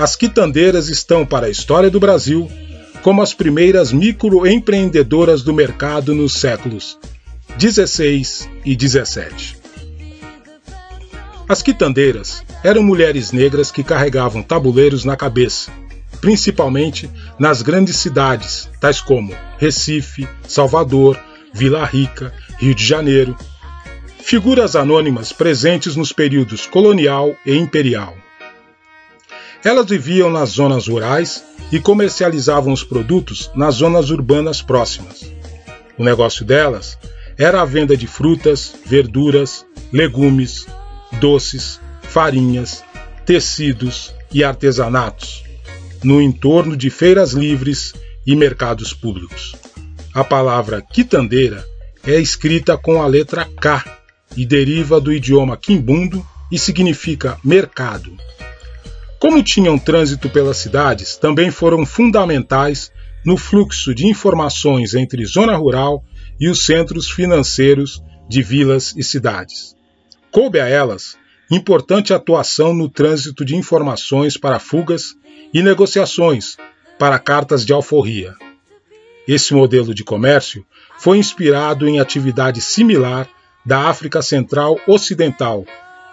as quitandeiras estão para a história do Brasil como as primeiras microempreendedoras do mercado nos séculos 16 e 17. As quitandeiras eram mulheres negras que carregavam tabuleiros na cabeça, principalmente nas grandes cidades, tais como Recife, Salvador, Vila Rica, Rio de Janeiro. Figuras anônimas presentes nos períodos colonial e imperial. Elas viviam nas zonas rurais e comercializavam os produtos nas zonas urbanas próximas. O negócio delas era a venda de frutas, verduras, legumes, doces, farinhas, tecidos e artesanatos, no entorno de feiras livres e mercados públicos. A palavra quitandeira é escrita com a letra K e deriva do idioma quimbundo e significa mercado. Como tinham trânsito pelas cidades, também foram fundamentais no fluxo de informações entre zona rural e os centros financeiros de vilas e cidades. Coube a elas importante atuação no trânsito de informações para fugas e negociações para cartas de alforria. Esse modelo de comércio foi inspirado em atividade similar da África Central Ocidental,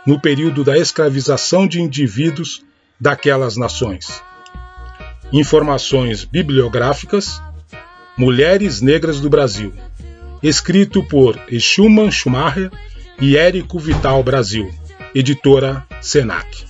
no período da escravização de indivíduos daquelas nações. Informações bibliográficas Mulheres Negras do Brasil, escrito por Schumann Schumacher e Érico Vital Brasil, editora Senac.